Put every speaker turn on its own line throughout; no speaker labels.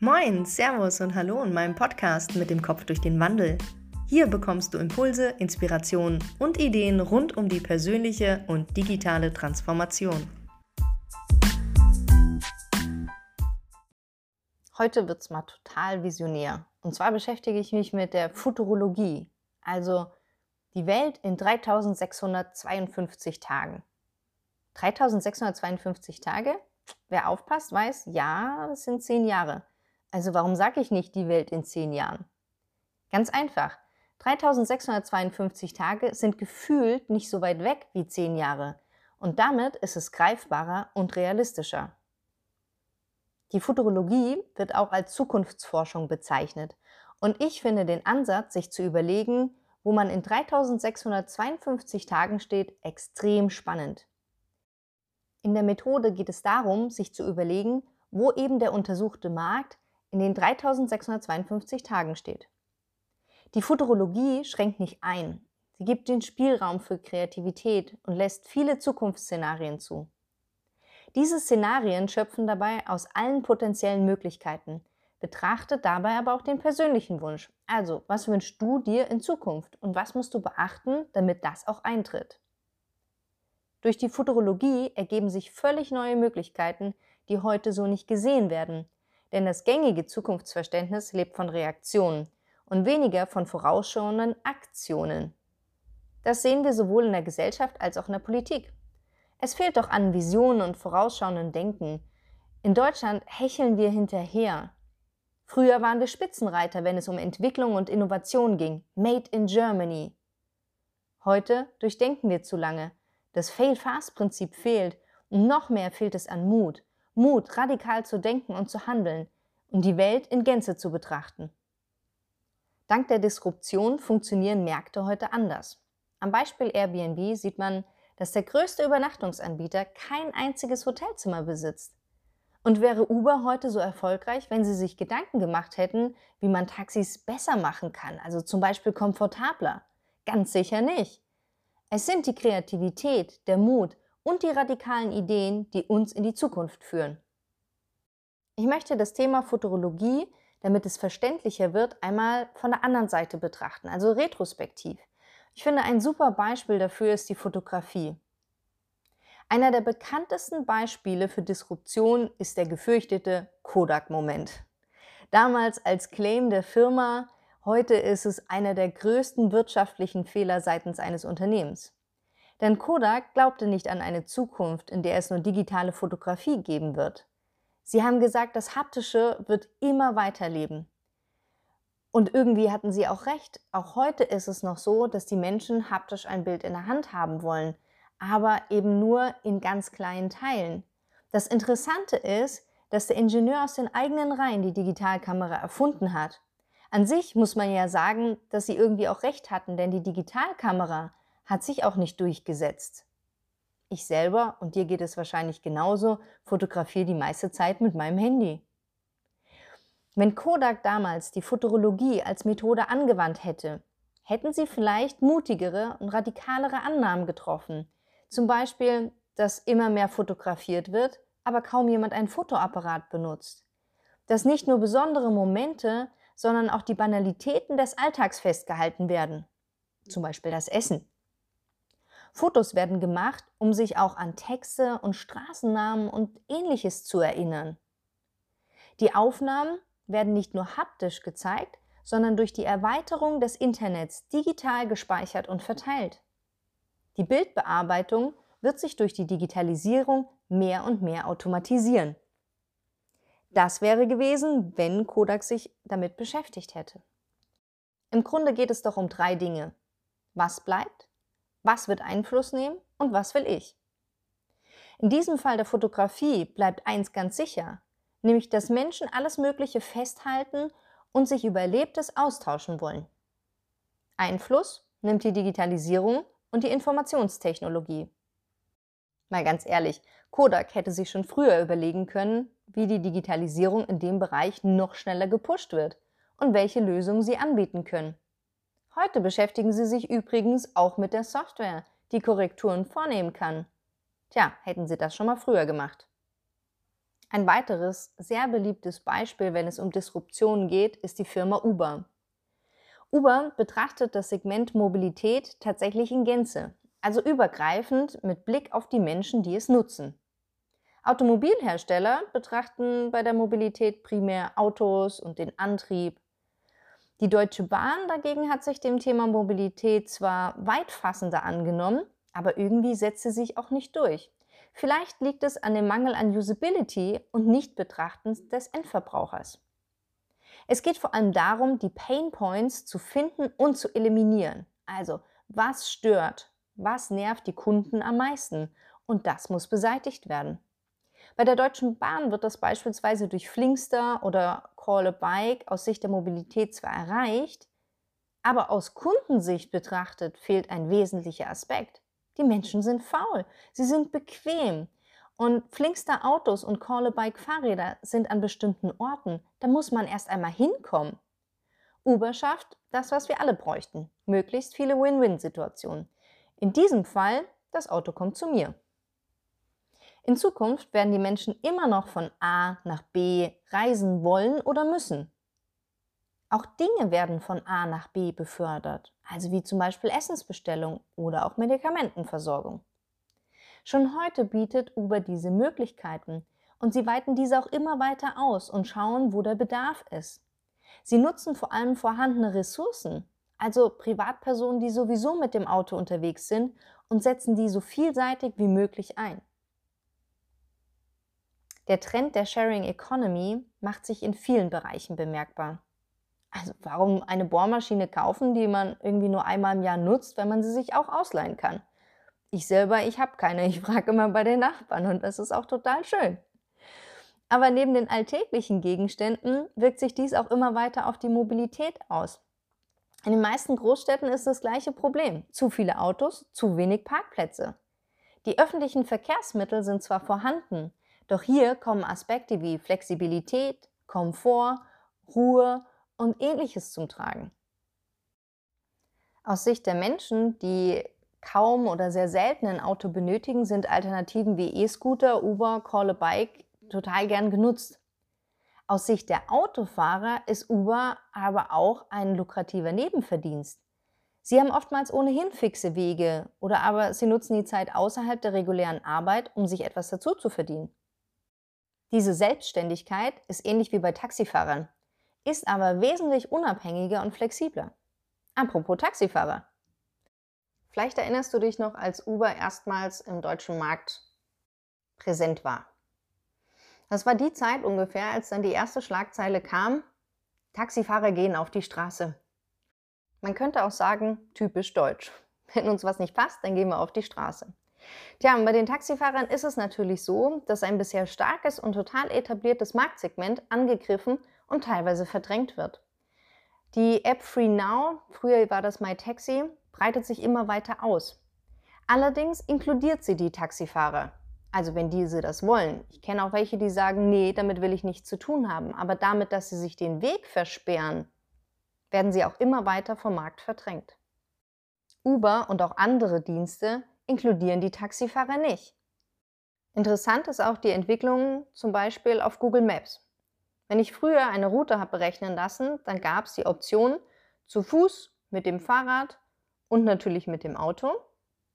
Moin, Servus und Hallo in meinem Podcast mit dem Kopf durch den Wandel. Hier bekommst du Impulse, Inspirationen und Ideen rund um die persönliche und digitale Transformation.
Heute wird es mal total visionär. Und zwar beschäftige ich mich mit der Futurologie, also die Welt in 3652 Tagen. 3652 Tage? Wer aufpasst, weiß, ja, das sind zehn Jahre. Also warum sage ich nicht die Welt in zehn Jahren? Ganz einfach. 3652 Tage sind gefühlt nicht so weit weg wie zehn Jahre. Und damit ist es greifbarer und realistischer. Die Futurologie wird auch als Zukunftsforschung bezeichnet. Und ich finde den Ansatz, sich zu überlegen, wo man in 3652 Tagen steht, extrem spannend. In der Methode geht es darum, sich zu überlegen, wo eben der untersuchte Markt in den 3652 Tagen steht. Die Futurologie schränkt nicht ein. Sie gibt den Spielraum für Kreativität und lässt viele Zukunftsszenarien zu. Diese Szenarien schöpfen dabei aus allen potenziellen Möglichkeiten, betrachtet dabei aber auch den persönlichen Wunsch. Also, was wünschst du dir in Zukunft und was musst du beachten, damit das auch eintritt? Durch die Futurologie ergeben sich völlig neue Möglichkeiten, die heute so nicht gesehen werden. Denn das gängige Zukunftsverständnis lebt von Reaktionen und weniger von vorausschauenden Aktionen. Das sehen wir sowohl in der Gesellschaft als auch in der Politik. Es fehlt doch an Visionen und vorausschauenden Denken. In Deutschland hecheln wir hinterher. Früher waren wir Spitzenreiter, wenn es um Entwicklung und Innovation ging. Made in Germany. Heute durchdenken wir zu lange das Fail-Fast-Prinzip fehlt und noch mehr fehlt es an Mut. Mut, radikal zu denken und zu handeln und die Welt in Gänze zu betrachten. Dank der Disruption funktionieren Märkte heute anders. Am Beispiel Airbnb sieht man, dass der größte Übernachtungsanbieter kein einziges Hotelzimmer besitzt. Und wäre Uber heute so erfolgreich, wenn sie sich Gedanken gemacht hätten, wie man Taxis besser machen kann, also zum Beispiel komfortabler? Ganz sicher nicht. Es sind die Kreativität, der Mut und die radikalen Ideen, die uns in die Zukunft führen. Ich möchte das Thema Futurologie, damit es verständlicher wird, einmal von der anderen Seite betrachten, also retrospektiv. Ich finde, ein super Beispiel dafür ist die Fotografie. Einer der bekanntesten Beispiele für Disruption ist der gefürchtete Kodak-Moment. Damals als Claim der Firma, Heute ist es einer der größten wirtschaftlichen Fehler seitens eines Unternehmens. Denn Kodak glaubte nicht an eine Zukunft, in der es nur digitale Fotografie geben wird. Sie haben gesagt, das Haptische wird immer weiterleben. Und irgendwie hatten sie auch recht. Auch heute ist es noch so, dass die Menschen haptisch ein Bild in der Hand haben wollen, aber eben nur in ganz kleinen Teilen. Das Interessante ist, dass der Ingenieur aus den eigenen Reihen die Digitalkamera erfunden hat an sich muss man ja sagen, dass sie irgendwie auch recht hatten, denn die Digitalkamera hat sich auch nicht durchgesetzt. Ich selber, und dir geht es wahrscheinlich genauso, fotografiere die meiste Zeit mit meinem Handy. Wenn Kodak damals die Futurologie als Methode angewandt hätte, hätten sie vielleicht mutigere und radikalere Annahmen getroffen. Zum Beispiel, dass immer mehr fotografiert wird, aber kaum jemand ein Fotoapparat benutzt. Dass nicht nur besondere Momente, sondern auch die Banalitäten des Alltags festgehalten werden, zum Beispiel das Essen. Fotos werden gemacht, um sich auch an Texte und Straßennamen und ähnliches zu erinnern. Die Aufnahmen werden nicht nur haptisch gezeigt, sondern durch die Erweiterung des Internets digital gespeichert und verteilt. Die Bildbearbeitung wird sich durch die Digitalisierung mehr und mehr automatisieren. Das wäre gewesen, wenn Kodak sich damit beschäftigt hätte. Im Grunde geht es doch um drei Dinge. Was bleibt? Was wird Einfluss nehmen? Und was will ich? In diesem Fall der Fotografie bleibt eins ganz sicher, nämlich dass Menschen alles Mögliche festhalten und sich über Erlebtes austauschen wollen. Einfluss nimmt die Digitalisierung und die Informationstechnologie. Mal ganz ehrlich, Kodak hätte sich schon früher überlegen können, wie die Digitalisierung in dem Bereich noch schneller gepusht wird und welche Lösungen sie anbieten können. Heute beschäftigen sie sich übrigens auch mit der Software, die Korrekturen vornehmen kann. Tja, hätten sie das schon mal früher gemacht. Ein weiteres sehr beliebtes Beispiel, wenn es um Disruption geht, ist die Firma Uber. Uber betrachtet das Segment Mobilität tatsächlich in Gänze, also übergreifend mit Blick auf die Menschen, die es nutzen. Automobilhersteller betrachten bei der Mobilität primär Autos und den Antrieb. Die Deutsche Bahn dagegen hat sich dem Thema Mobilität zwar weitfassender angenommen, aber irgendwie setzt sie sich auch nicht durch. Vielleicht liegt es an dem Mangel an Usability und Nichtbetrachten des Endverbrauchers. Es geht vor allem darum, die Pain Points zu finden und zu eliminieren. Also, was stört, was nervt die Kunden am meisten? Und das muss beseitigt werden. Bei der Deutschen Bahn wird das beispielsweise durch Flinkster oder Call a Bike aus Sicht der Mobilität zwar erreicht, aber aus Kundensicht betrachtet fehlt ein wesentlicher Aspekt. Die Menschen sind faul, sie sind bequem. Und Flinkster Autos und Call a Bike Fahrräder sind an bestimmten Orten. Da muss man erst einmal hinkommen. Uber schafft das, was wir alle bräuchten. Möglichst viele Win-Win-Situationen. In diesem Fall, das Auto kommt zu mir. In Zukunft werden die Menschen immer noch von A nach B reisen wollen oder müssen. Auch Dinge werden von A nach B befördert, also wie zum Beispiel Essensbestellung oder auch Medikamentenversorgung. Schon heute bietet Uber diese Möglichkeiten und sie weiten diese auch immer weiter aus und schauen, wo der Bedarf ist. Sie nutzen vor allem vorhandene Ressourcen, also Privatpersonen, die sowieso mit dem Auto unterwegs sind, und setzen die so vielseitig wie möglich ein. Der Trend der Sharing Economy macht sich in vielen Bereichen bemerkbar. Also warum eine Bohrmaschine kaufen, die man irgendwie nur einmal im Jahr nutzt, wenn man sie sich auch ausleihen kann? Ich selber, ich habe keine. Ich frage immer bei den Nachbarn und das ist auch total schön. Aber neben den alltäglichen Gegenständen wirkt sich dies auch immer weiter auf die Mobilität aus. In den meisten Großstädten ist das gleiche Problem. Zu viele Autos, zu wenig Parkplätze. Die öffentlichen Verkehrsmittel sind zwar vorhanden, doch hier kommen Aspekte wie Flexibilität, Komfort, Ruhe und ähnliches zum Tragen. Aus Sicht der Menschen, die kaum oder sehr selten ein Auto benötigen, sind Alternativen wie E-Scooter, Uber, Call a Bike total gern genutzt. Aus Sicht der Autofahrer ist Uber aber auch ein lukrativer Nebenverdienst. Sie haben oftmals ohnehin fixe Wege oder aber sie nutzen die Zeit außerhalb der regulären Arbeit, um sich etwas dazu zu verdienen. Diese Selbstständigkeit ist ähnlich wie bei Taxifahrern, ist aber wesentlich unabhängiger und flexibler. Apropos Taxifahrer. Vielleicht erinnerst du dich noch, als Uber erstmals im deutschen Markt präsent war. Das war die Zeit ungefähr, als dann die erste Schlagzeile kam, Taxifahrer gehen auf die Straße. Man könnte auch sagen, typisch deutsch. Wenn uns was nicht passt, dann gehen wir auf die Straße. Tja, und bei den Taxifahrern ist es natürlich so, dass ein bisher starkes und total etabliertes Marktsegment angegriffen und teilweise verdrängt wird. Die App FreeNow, früher war das MyTaxi, breitet sich immer weiter aus. Allerdings inkludiert sie die Taxifahrer. Also wenn diese das wollen. Ich kenne auch welche, die sagen, nee, damit will ich nichts zu tun haben. Aber damit, dass sie sich den Weg versperren, werden sie auch immer weiter vom Markt verdrängt. Uber und auch andere Dienste inkludieren die Taxifahrer nicht. Interessant ist auch die Entwicklung zum Beispiel auf Google Maps. Wenn ich früher eine Route habe berechnen lassen, dann gab es die Option zu Fuß, mit dem Fahrrad und natürlich mit dem Auto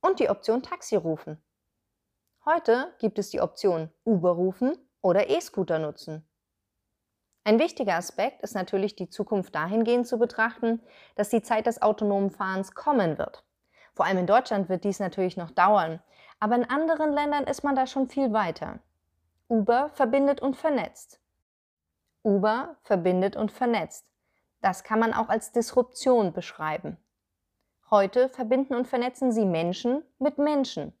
und die Option Taxi rufen. Heute gibt es die Option Uber rufen oder E-Scooter nutzen. Ein wichtiger Aspekt ist natürlich die Zukunft dahingehend zu betrachten, dass die Zeit des autonomen Fahrens kommen wird. Vor allem in Deutschland wird dies natürlich noch dauern, aber in anderen Ländern ist man da schon viel weiter. Uber verbindet und vernetzt. Uber verbindet und vernetzt. Das kann man auch als Disruption beschreiben. Heute verbinden und vernetzen sie Menschen mit Menschen.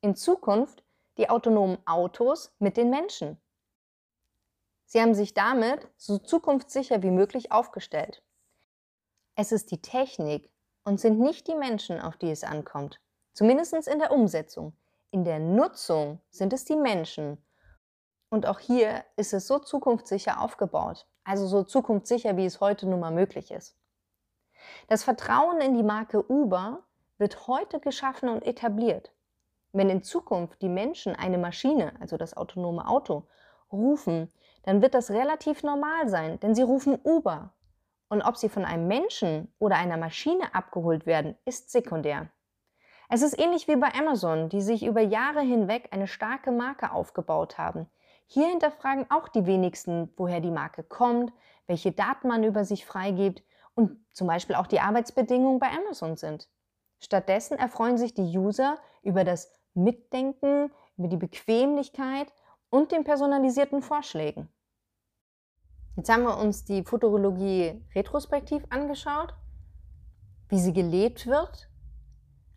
In Zukunft die autonomen Autos mit den Menschen. Sie haben sich damit so zukunftssicher wie möglich aufgestellt. Es ist die Technik, und sind nicht die Menschen, auf die es ankommt. Zumindest in der Umsetzung. In der Nutzung sind es die Menschen. Und auch hier ist es so zukunftssicher aufgebaut. Also so zukunftssicher, wie es heute nun mal möglich ist. Das Vertrauen in die Marke Uber wird heute geschaffen und etabliert. Wenn in Zukunft die Menschen eine Maschine, also das autonome Auto, rufen, dann wird das relativ normal sein, denn sie rufen Uber. Und ob sie von einem Menschen oder einer Maschine abgeholt werden, ist sekundär. Es ist ähnlich wie bei Amazon, die sich über Jahre hinweg eine starke Marke aufgebaut haben. Hier hinterfragen auch die wenigsten, woher die Marke kommt, welche Daten man über sich freigibt und zum Beispiel auch die Arbeitsbedingungen bei Amazon sind. Stattdessen erfreuen sich die User über das Mitdenken, über die Bequemlichkeit und den personalisierten Vorschlägen. Jetzt haben wir uns die Futurologie retrospektiv angeschaut, wie sie gelebt wird,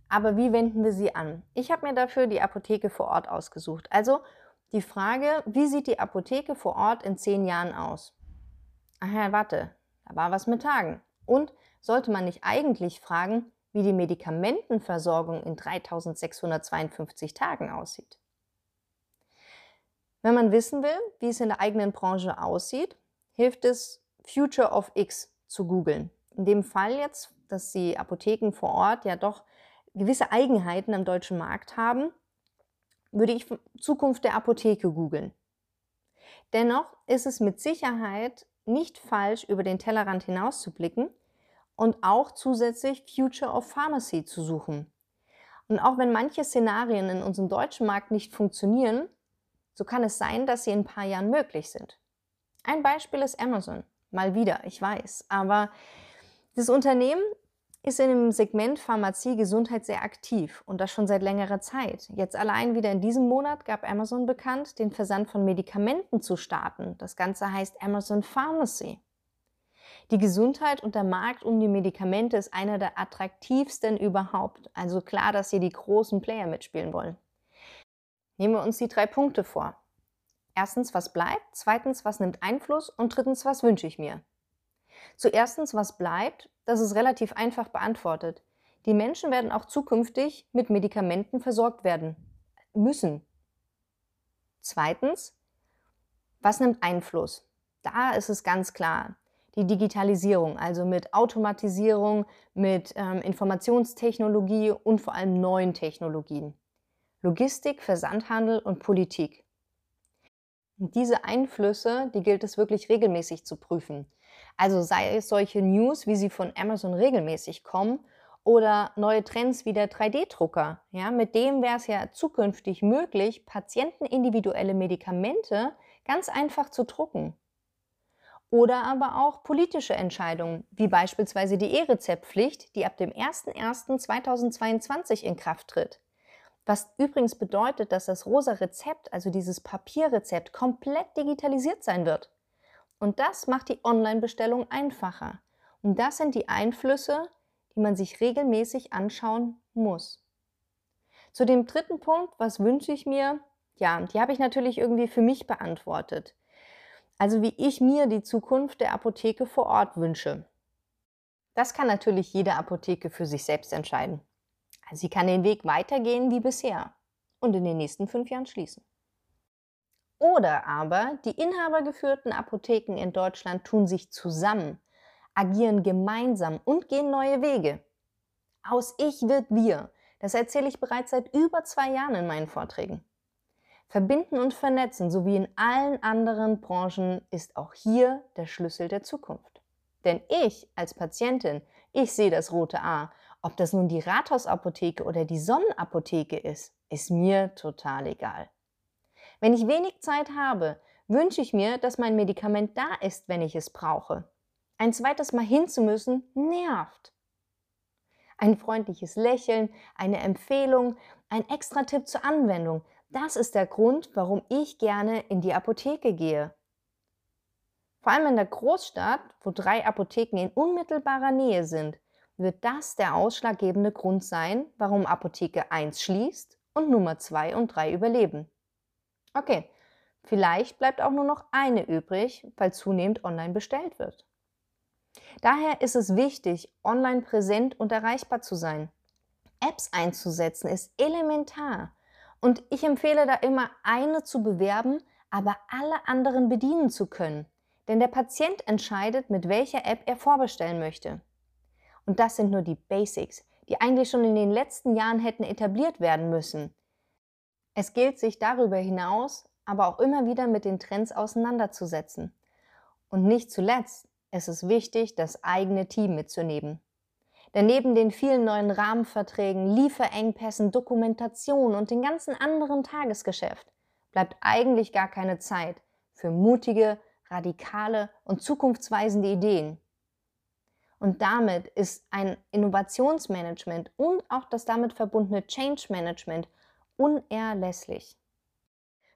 aber wie wenden wir sie an? Ich habe mir dafür die Apotheke vor Ort ausgesucht. Also die Frage, wie sieht die Apotheke vor Ort in zehn Jahren aus? Ach ja, warte, da war was mit Tagen. Und sollte man nicht eigentlich fragen, wie die Medikamentenversorgung in 3652 Tagen aussieht? Wenn man wissen will, wie es in der eigenen Branche aussieht, hilft es, Future of X zu googeln. In dem Fall jetzt, dass die Apotheken vor Ort ja doch gewisse Eigenheiten am deutschen Markt haben, würde ich Zukunft der Apotheke googeln. Dennoch ist es mit Sicherheit nicht falsch, über den Tellerrand hinaus zu blicken und auch zusätzlich Future of Pharmacy zu suchen. Und auch wenn manche Szenarien in unserem deutschen Markt nicht funktionieren, so kann es sein, dass sie in ein paar Jahren möglich sind. Ein Beispiel ist Amazon. Mal wieder, ich weiß. Aber das Unternehmen ist in dem Segment Pharmazie Gesundheit sehr aktiv und das schon seit längerer Zeit. Jetzt allein wieder in diesem Monat gab Amazon bekannt, den Versand von Medikamenten zu starten. Das Ganze heißt Amazon Pharmacy. Die Gesundheit und der Markt um die Medikamente ist einer der attraktivsten überhaupt. Also klar, dass hier die großen Player mitspielen wollen. Nehmen wir uns die drei Punkte vor. Erstens, was bleibt? Zweitens, was nimmt Einfluss? Und drittens, was wünsche ich mir? Zuerstens, was bleibt? Das ist relativ einfach beantwortet. Die Menschen werden auch zukünftig mit Medikamenten versorgt werden müssen. Zweitens, was nimmt Einfluss? Da ist es ganz klar. Die Digitalisierung, also mit Automatisierung, mit ähm, Informationstechnologie und vor allem neuen Technologien. Logistik, Versandhandel und Politik. Diese Einflüsse, die gilt es wirklich regelmäßig zu prüfen. Also sei es solche News, wie sie von Amazon regelmäßig kommen, oder neue Trends wie der 3D-Drucker. Ja, mit dem wäre es ja zukünftig möglich, patientenindividuelle Medikamente ganz einfach zu drucken. Oder aber auch politische Entscheidungen, wie beispielsweise die E-Rezeptpflicht, die ab dem 01.01.2022 in Kraft tritt. Was übrigens bedeutet, dass das rosa Rezept, also dieses Papierrezept, komplett digitalisiert sein wird. Und das macht die Online-Bestellung einfacher. Und das sind die Einflüsse, die man sich regelmäßig anschauen muss. Zu dem dritten Punkt, was wünsche ich mir? Ja, die habe ich natürlich irgendwie für mich beantwortet. Also wie ich mir die Zukunft der Apotheke vor Ort wünsche. Das kann natürlich jede Apotheke für sich selbst entscheiden. Sie kann den Weg weitergehen wie bisher und in den nächsten fünf Jahren schließen. Oder aber die inhabergeführten Apotheken in Deutschland tun sich zusammen, agieren gemeinsam und gehen neue Wege. Aus Ich wird Wir, das erzähle ich bereits seit über zwei Jahren in meinen Vorträgen. Verbinden und vernetzen, so wie in allen anderen Branchen, ist auch hier der Schlüssel der Zukunft. Denn ich als Patientin, ich sehe das rote A ob das nun die Rathausapotheke oder die Sonnenapotheke ist, ist mir total egal. Wenn ich wenig Zeit habe, wünsche ich mir, dass mein Medikament da ist, wenn ich es brauche. Ein zweites Mal hinzumüssen nervt. Ein freundliches Lächeln, eine Empfehlung, ein extra Tipp zur Anwendung, das ist der Grund, warum ich gerne in die Apotheke gehe. Vor allem in der Großstadt, wo drei Apotheken in unmittelbarer Nähe sind, wird das der ausschlaggebende Grund sein, warum Apotheke 1 schließt und Nummer 2 und 3 überleben. Okay, vielleicht bleibt auch nur noch eine übrig, weil zunehmend online bestellt wird. Daher ist es wichtig, online präsent und erreichbar zu sein. Apps einzusetzen ist elementar und ich empfehle da immer eine zu bewerben, aber alle anderen bedienen zu können. Denn der Patient entscheidet, mit welcher App er vorbestellen möchte. Und das sind nur die Basics, die eigentlich schon in den letzten Jahren hätten etabliert werden müssen. Es gilt sich darüber hinaus aber auch immer wieder mit den Trends auseinanderzusetzen. Und nicht zuletzt, es ist wichtig, das eigene Team mitzunehmen. Denn neben den vielen neuen Rahmenverträgen, Lieferengpässen, Dokumentation und dem ganzen anderen Tagesgeschäft bleibt eigentlich gar keine Zeit für mutige, radikale und zukunftsweisende Ideen. Und damit ist ein Innovationsmanagement und auch das damit verbundene Change Management unerlässlich.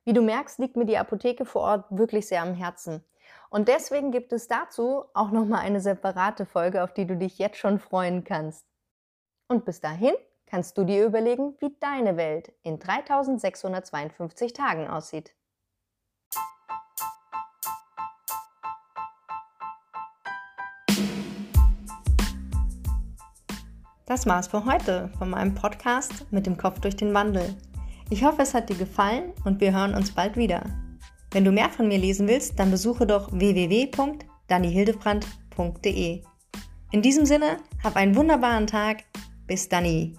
Wie du merkst, liegt mir die Apotheke vor Ort wirklich sehr am Herzen. Und deswegen gibt es dazu auch nochmal eine separate Folge, auf die du dich jetzt schon freuen kannst. Und bis dahin kannst du dir überlegen, wie deine Welt in 3652 Tagen aussieht.
Das war's für heute von meinem Podcast mit dem Kopf durch den Wandel. Ich hoffe, es hat dir gefallen und wir hören uns bald wieder. Wenn du mehr von mir lesen willst, dann besuche doch www.dannihildebrand.de. In diesem Sinne, hab einen wunderbaren Tag. Bis dann.